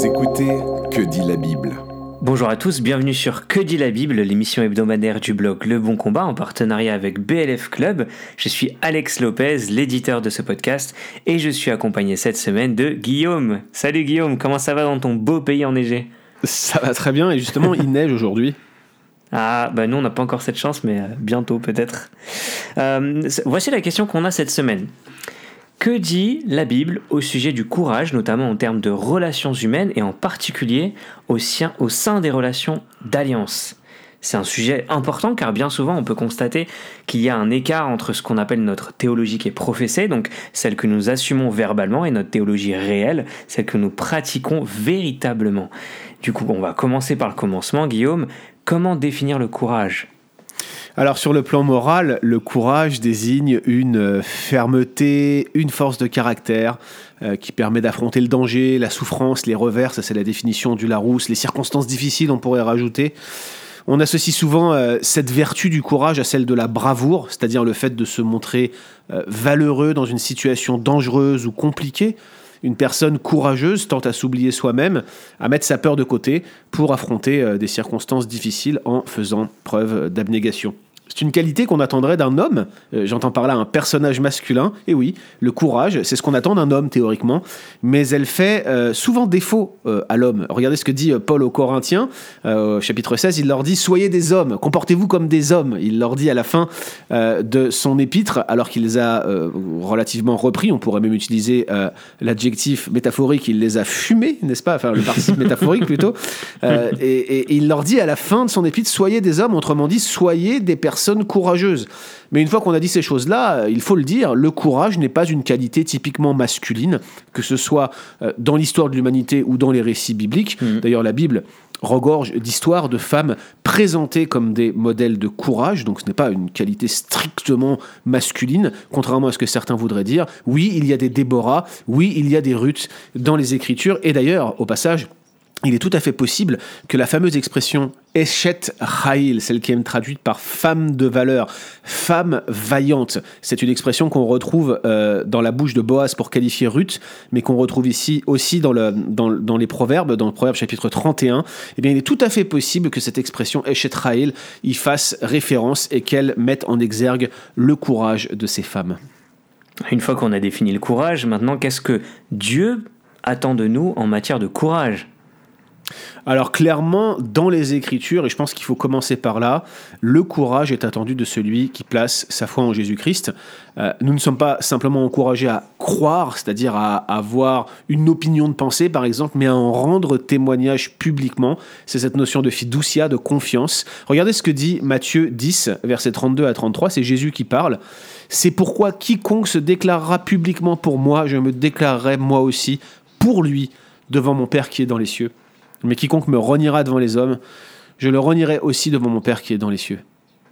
Vous écoutez Que dit la Bible Bonjour à tous, bienvenue sur Que dit la Bible, l'émission hebdomadaire du blog Le Bon Combat en partenariat avec BLF Club. Je suis Alex Lopez, l'éditeur de ce podcast, et je suis accompagné cette semaine de Guillaume. Salut Guillaume, comment ça va dans ton beau pays enneigé? Ça va très bien, et justement, il neige aujourd'hui. Ah, bah nous on n'a pas encore cette chance, mais euh, bientôt peut-être. Euh, voici la question qu'on a cette semaine. Que dit la Bible au sujet du courage, notamment en termes de relations humaines et en particulier au, sein des relations d'alliance? C'est un sujet important car bien souvent on peut constater qu'il y a un écart entre ce qu'on appelle notre théologie qui est professée, donc celle que nous assumons verbalement, et notre théologie réelle, celle que nous pratiquons véritablement. Du coup, on va commencer par le commencement, Guillaume. Comment définir le courage? Alors sur le plan moral, le courage désigne une fermeté, une force de caractère euh, qui permet d'affronter le danger, la souffrance, les revers, ça c'est la définition du Larousse, les circonstances difficiles on pourrait rajouter. On associe souvent euh, cette vertu du courage à celle de la bravoure, c'est-à-dire le fait de se montrer euh, valeureux dans une situation dangereuse ou compliquée. Une personne courageuse tente à s'oublier soi-même, à mettre sa peur de côté pour affronter euh, des circonstances difficiles en faisant preuve d'abnégation. C'est une qualité qu'on attendrait d'un homme. Euh, j'entends par là un personnage masculin. Et oui, le courage, c'est ce qu'on attend d'un homme théoriquement, mais elle fait euh, souvent défaut euh, à l'homme. Regardez ce que dit Paul aux Corinthiens, chapitre 16, il leur dit Soyez des hommes, comportez-vous comme des hommes. Il leur dit à la fin de son épître, alors qu'il les a relativement repris, on pourrait même utiliser l'adjectif métaphorique, il les a fumés, n'est-ce pas? Enfin, le participe métaphorique plutôt. et, et il leur dit à la fin de son épître Soyez des hommes, autrement dit, soyez des personnes courageuse. Mais une fois qu'on a dit ces choses-là, euh, il faut le dire, le courage n'est pas une qualité typiquement masculine, que ce soit euh, dans l'histoire de l'humanité ou dans les récits bibliques. Mmh. D'ailleurs, la Bible regorge d'histoires de femmes présentées comme des modèles de courage, donc ce n'est pas une qualité strictement masculine, contrairement à ce que certains voudraient dire. Oui, il y a des Déborah, oui, il y a des Ruth dans les Écritures, et d'ailleurs, au passage, il est tout à fait possible que la fameuse expression Eshet Raïl, celle qui est traduite par femme de valeur, femme vaillante, c'est une expression qu'on retrouve euh, dans la bouche de Boaz pour qualifier Ruth, mais qu'on retrouve ici aussi dans, le, dans, les proverbes, dans le proverbe chapitre 31. Eh bien, il est tout à fait possible que cette expression Eshet Raïl y fasse référence et qu'elle mette en exergue le courage de ces femmes. Une fois qu'on a défini le courage, maintenant, qu'est-ce que Dieu attend de nous en matière de courage? Alors clairement, dans les Écritures, et je pense qu'il faut commencer par là, le courage est attendu de celui qui place sa foi en Jésus-Christ. Euh, nous ne sommes pas simplement encouragés à croire, c'est-à-dire à avoir une opinion de pensée, par exemple, mais à en rendre témoignage publiquement. C'est cette notion de fiducia, de confiance. Regardez ce que dit Matthieu 10, versets 32 à 33, c'est Jésus qui parle. C'est pourquoi quiconque se déclarera publiquement pour moi, je me déclarerai moi aussi pour lui devant mon Père qui est dans les cieux. Mais quiconque me reniera devant les hommes, je le renierai aussi devant mon Père qui est dans les cieux.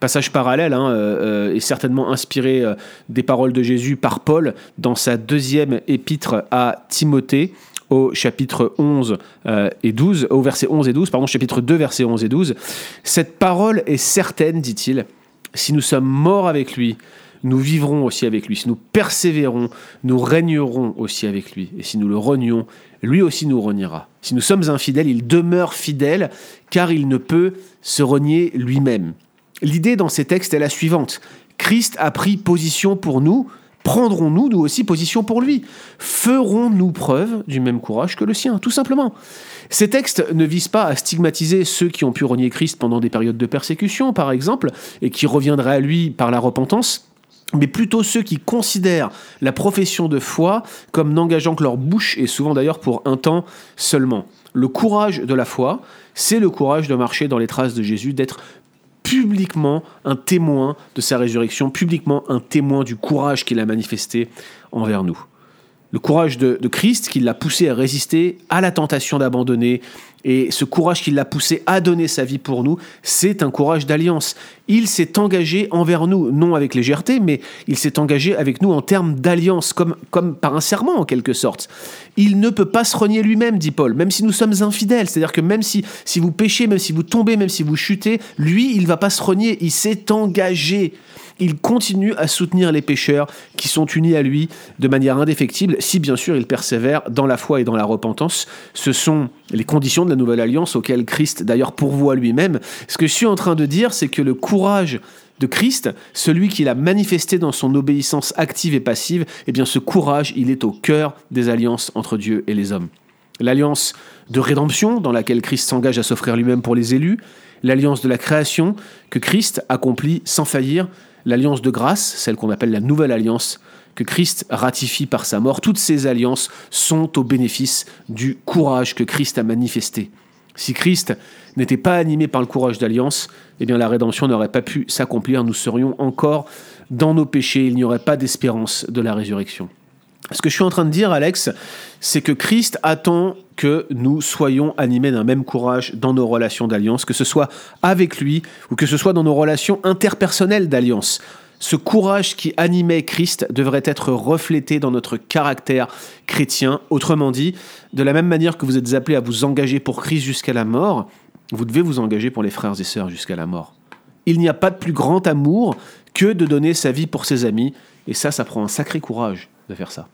Passage parallèle hein, euh, euh certainement inspiré euh, des paroles de Jésus par Paul dans sa deuxième épître à Timothée au chapitre 11 euh, et 12, au verset 11 et 12, pardon, chapitre 2, verset 11 et 12. Cette parole est certaine, dit-il, si nous sommes morts avec lui, nous vivrons aussi avec lui. Si nous persévérons, nous régnerons aussi avec lui. Et si nous le renions, lui aussi nous reniera. Si nous sommes infidèles, il demeure fidèle, car il ne peut se renier lui-même. L'idée dans ces textes est la suivante. Christ a pris position pour nous, prendrons-nous nous aussi position pour lui Ferons-nous preuve du même courage que le sien, tout simplement Ces textes ne visent pas à stigmatiser ceux qui ont pu renier Christ pendant des périodes de persécution, par exemple, et qui reviendraient à lui par la repentance mais plutôt ceux qui considèrent la profession de foi comme n'engageant que leur bouche, et souvent d'ailleurs pour un temps seulement. Le courage de la foi, c'est le courage de marcher dans les traces de Jésus, d'être publiquement un témoin de sa résurrection, publiquement un témoin du courage qu'il a manifesté envers nous. Le courage de, Christ qui l'a poussé à résister à la tentation d'abandonner Et ce courage qui l'a poussé à donner sa vie pour nous, c'est un courage d'alliance. Il s'est engagé envers nous, non avec légèreté, mais il s'est engagé avec nous en termes d'alliance, comme, comme par un serment en quelque sorte. Il ne peut pas se renier lui-même, dit Paul, même si nous sommes infidèles. C'est-à-dire que même si, si vous péchez, même si vous tombez, même si vous chutez, lui, il ne va pas se renier, il s'est engagé il continue à soutenir les pécheurs qui sont unis à lui de manière indéfectible, si bien sûr il persévère dans la foi et dans la repentance. Ce sont les conditions de la nouvelle alliance auxquelles Christ d'ailleurs pourvoit lui-même. Ce que je suis en train de dire, c'est que le courage de Christ, celui qu'il a manifesté dans son obéissance active et passive, eh bien ce courage, il est au cœur des alliances entre Dieu et les hommes. L'alliance de rédemption dans laquelle Christ s'engage à s'offrir lui-même pour les élus, l'alliance de la création que Christ accomplit sans faillir, l'alliance de grâce, celle qu'on appelle la nouvelle alliance, que Christ ratifie par sa mort, toutes ces alliances sont au bénéfice du courage que Christ a manifesté. Si Christ n'était pas animé par le courage d'alliance, eh bien la rédemption n'aurait pas pu s'accomplir, nous serions encore dans nos péchés, il n'y aurait pas d'espérance de la résurrection. Ce que je suis en train de dire, Alex, c'est que Christ attend que nous soyons animés d'un même courage dans nos relations d'alliance, que ce soit avec lui ou que ce soit dans nos relations interpersonnelles d'alliance. Ce courage qui animait Christ devrait être reflété dans notre caractère chrétien. Autrement dit, de la même manière que vous êtes appelés à vous engager pour Christ jusqu'à la mort, vous devez vous engager pour les frères et sœurs jusqu'à la mort. Il n'y a pas de plus grand amour que de donner sa vie pour ses amis, et ça, ça prend un sacré courage de faire ça.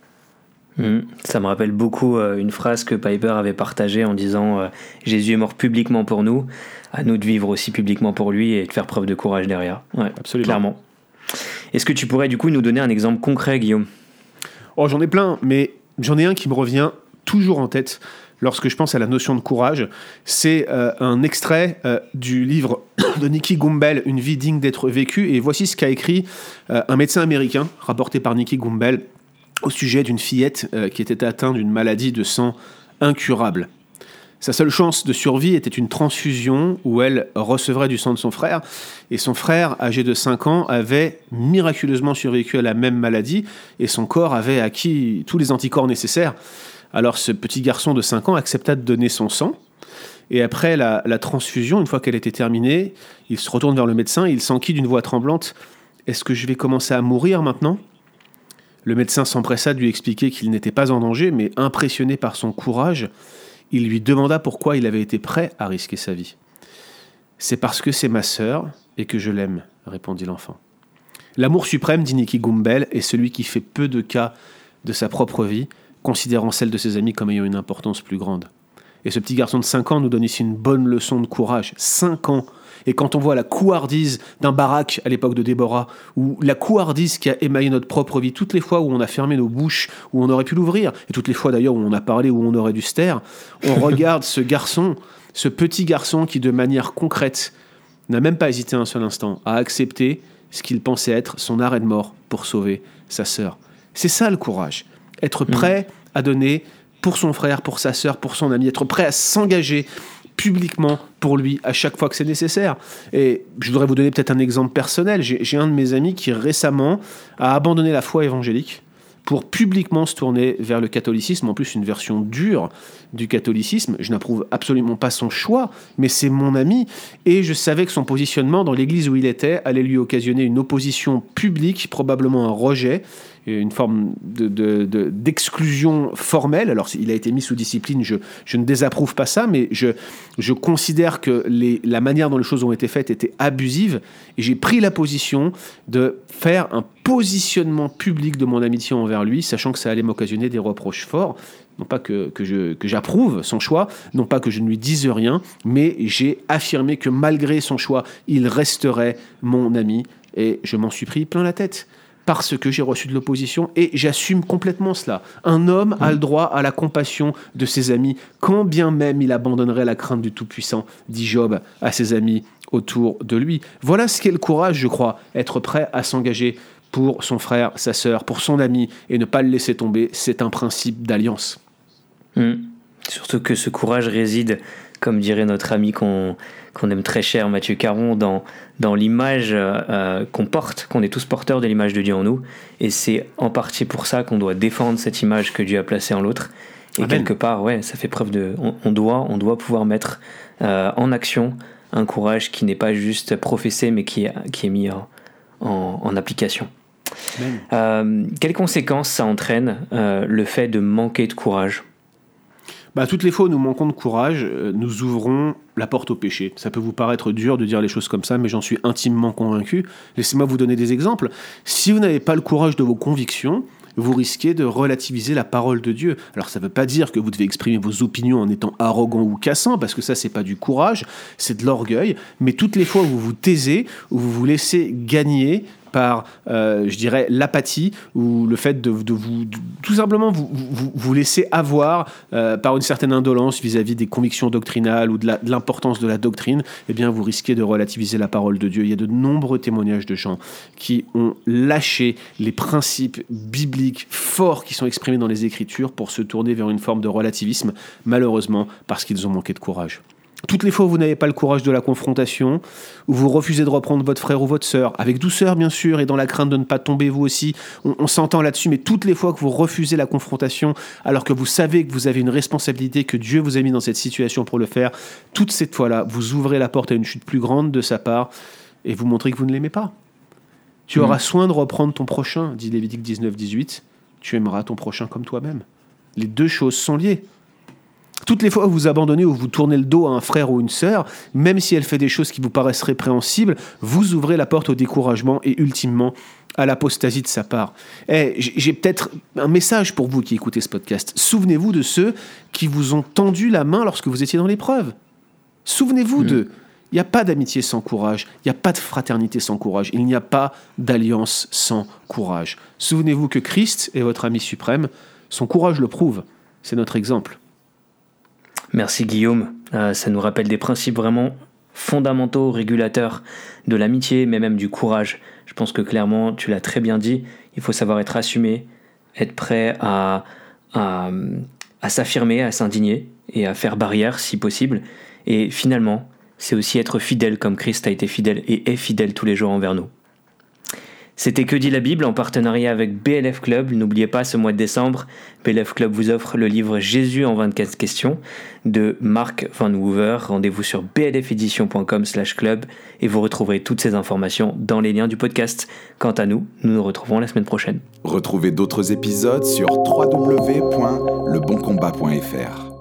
Hmm. Ça me rappelle beaucoup euh, une phrase que Piper avait partagée en disant euh, Jésus est mort publiquement pour nous, à nous de vivre aussi publiquement pour lui et de faire preuve de courage derrière. Ouais, Absolument. Clairement. Est-ce que tu pourrais du coup nous donner un exemple concret, Guillaume? Oh, j'en ai plein, mais j'en ai un qui me revient toujours en tête lorsque je pense à la notion de courage. C'est euh, un extrait du livre de Nicky Gumbel, Une vie digne d'être vécue. Et voici ce qu'a écrit un médecin américain, rapporté par Nicky Gumbel, au sujet d'une fillette euh, qui était atteinte d'une maladie de sang incurable. Sa seule chance de survie était une transfusion où elle recevrait du sang de son frère. Et son frère, âgé de 5 ans, avait miraculeusement survécu à la même maladie et son corps avait acquis tous les anticorps nécessaires. Alors ce petit garçon de 5 ans accepta de donner son sang. Et après la, transfusion, une fois qu'elle était terminée, il se retourne vers le médecin et il s'enquit d'une voix tremblante Est-ce que je vais commencer à mourir maintenant? Le médecin s'empressa de lui expliquer qu'il n'était pas en danger, mais impressionné par son courage, il lui demanda pourquoi il avait été prêt à risquer sa vie. C'est parce que c'est ma sœur et que je l'aime, répondit l'enfant. L'amour suprême, dit Nicky Gumbel, est celui qui fait peu de cas de sa propre vie, considérant celle de ses amis comme ayant une importance plus grande. Et ce petit garçon de 5 ans nous donne ici une bonne leçon de courage. 5 ans et quand on voit la couardise d'un Barak à l'époque de Déborah, ou la couardise qui a émaillé notre propre vie, toutes les fois où on a fermé nos bouches, où on aurait pu l'ouvrir, et toutes les fois d'ailleurs où on a parlé, où on aurait dû se taire, on regarde ce garçon, ce petit garçon qui de manière concrète n'a même pas hésité un seul instant à accepter ce qu'il pensait être son arrêt de mort pour sauver sa sœur. C'est ça le courage, être prêt à donner pour son frère, pour sa sœur, pour son ami, être prêt à s'engager publiquement pour lui à chaque fois que c'est nécessaire. Et je voudrais vous donner peut-être un exemple personnel. J'ai un de mes amis qui récemment a abandonné la foi évangélique pour publiquement se tourner vers le catholicisme, en plus une version dure du catholicisme. Je n'approuve absolument pas son choix, mais c'est mon ami, et je savais que son positionnement dans l'église où il était allait lui occasionner une opposition publique, probablement un rejet, une forme d'exclusion de, formelle. Alors, il a été mis sous discipline, je, ne désapprouve pas ça, mais je, considère que la manière dont les choses ont été faites était abusive, et j'ai pris la position de faire un positionnement public de mon amitié envers lui, sachant que ça allait m'occasionner des reproches forts. Non pas que j'approuve son choix, non pas que je ne lui dise rien, mais j'ai affirmé que malgré son choix, il resterait mon ami, et je m'en suis pris plein la tête parce que j'ai reçu de l'opposition et j'assume complètement cela. Un homme a le droit à la compassion de ses amis, quand bien même il abandonnerait la crainte du Tout-Puissant, dit Job à ses amis autour de lui. Voilà ce qu'est le courage, je crois, être prêt à s'engager pour son frère, sa sœur, pour son ami et ne pas le laisser tomber, c'est un principe d'alliance. Hmm. Surtout que ce courage réside, comme dirait notre ami qu'on aime très cher, Mathieu Caron, dans, dans l'image euh, qu'on porte, qu'on est tous porteurs de l'image de Dieu en nous. Et c'est en partie pour ça qu'on doit défendre cette image que Dieu a placée en l'autre. Et Amen. quelque part, ouais, ça fait preuve de. On, on doit, on doit pouvoir mettre euh, en action un courage qui n'est pas juste professé, mais qui est, qui est mis en, en- en application. Euh, quelles conséquences ça entraîne euh, le fait de manquer de courage? Bah, toutes les fois où nous manquons de courage, euh, nous ouvrons la porte au péché. Ça peut vous paraître dur de dire les choses comme ça, mais j'en suis intimement convaincu. Laissez-moi vous donner des exemples. Si vous n'avez pas le courage de vos convictions, vous risquez de relativiser la parole de Dieu. Alors ça ne veut pas dire que vous devez exprimer vos opinions en étant arrogant ou cassant, parce que ça c'est pas du courage, c'est de l'orgueil. Mais toutes les fois où vous vous taisez, où vous vous laissez gagner par, euh, je dirais, l'apathie ou le fait de, vous, tout simplement vous, vous, laisser avoir euh, par une certaine indolence vis-à-vis des convictions doctrinales ou de la- de l'importance de la doctrine, eh bien vous risquez de relativiser la parole de Dieu. Il y a de nombreux témoignages de gens qui ont lâché les principes bibliques forts qui sont exprimés dans les Écritures pour se tourner vers une forme de relativisme, malheureusement parce qu'ils ont manqué de courage. Toutes les fois où vous n'avez pas le courage de la confrontation, où vous refusez de reprendre votre frère ou votre sœur, avec douceur bien sûr, et dans la crainte de ne pas tomber vous aussi, on, on s'entend là-dessus, mais toutes les fois que vous refusez la confrontation, alors que vous savez que vous avez une responsabilité, que Dieu vous a mis dans cette situation pour le faire, toutes ces fois-là, vous ouvrez la porte à une chute plus grande de sa part, et vous montrez que vous ne l'aimez pas. Tu auras soin de reprendre ton prochain, dit Lévitique 19, 18, tu aimeras ton prochain comme toi-même. Les deux choses sont liées. Toutes les fois où vous abandonnez ou vous tournez le dos à un frère ou une sœur, même si elle fait des choses qui vous paraissent répréhensibles, vous ouvrez la porte au découragement et ultimement à l'apostasie de sa part. Eh, J'ai peut-être un message pour vous qui écoutez ce podcast. Souvenez-vous de ceux qui vous ont tendu la main lorsque vous étiez dans l'épreuve. Souvenez-vous d'eux. Il n'y a pas d'amitié sans courage, il n'y a pas de fraternité sans courage, il n'y a pas d'alliance sans courage. Souvenez-vous que Christ est votre ami suprême, son courage le prouve, c'est notre exemple. Merci Guillaume. Euh, ça nous rappelle des principes vraiment fondamentaux, régulateurs de l'amitié, mais même du courage. Je pense que clairement, tu l'as très bien dit, il faut savoir être assumé, être prêt à, à, à s'affirmer, à s'indigner et à faire barrière si possible. Et finalement, c'est aussi être fidèle comme Christ a été fidèle et est fidèle tous les jours envers nous. C'était Que dit la Bible en partenariat avec BLF Club. N'oubliez pas, ce mois de décembre, BLF Club vous offre le livre Jésus en 24 questions de Mark Van Hoover. Rendez-vous sur blfedition.com slash club et vous retrouverez toutes ces informations dans les liens du podcast. Quant à nous, nous nous retrouvons la semaine prochaine. Retrouvez d'autres épisodes sur www.leboncombat.fr.